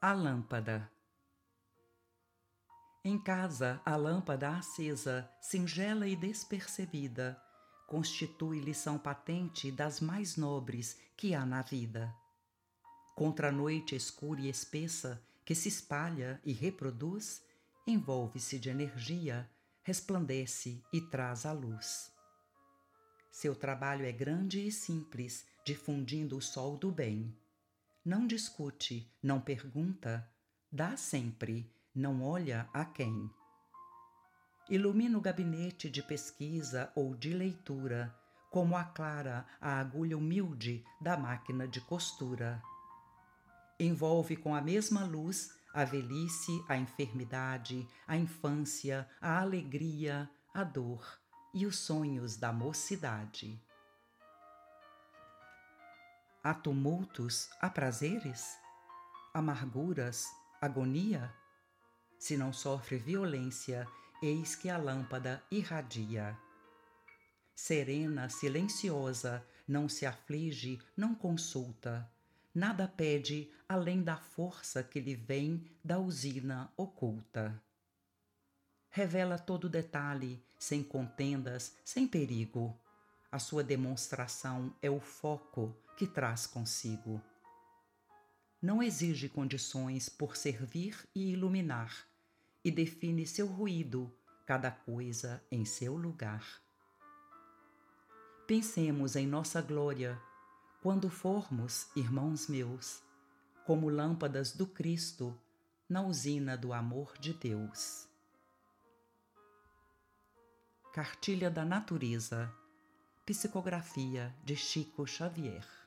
A lâmpada. Em casa, a lâmpada acesa, singela e despercebida, constitui lição patente das mais nobres que há na vida. Contra a noite escura e espessa, que se espalha e reproduz, envolve-se de energia, resplandece e traz a luz. Seu trabalho é grande e simples, difundindo o sol do bem. Não discute, não pergunta, dá sempre, não olha a quem. Ilumina o gabinete de pesquisa ou de leitura, como aclara a agulha humilde da máquina de costura. Envolve com a mesma luz a velhice, a enfermidade, a infância, a alegria, a dor e os sonhos da mocidade. Há tumultos, há prazeres, amarguras, agonia? Se não sofre violência, eis que a lâmpada irradia. Serena, silenciosa, não se aflige, não consulta, nada pede além da força que lhe vem da usina oculta. Revela todo detalhe, sem contendas, sem perigo. A sua demonstração é o foco que traz consigo. Não exige condições por servir e iluminar, e define seu ruído, cada coisa em seu lugar. Pensemos em nossa glória quando formos, irmãos meus, como lâmpadas do Cristo na usina do amor de Deus. Cartilha da Natureza, Psicografia de Chico Xavier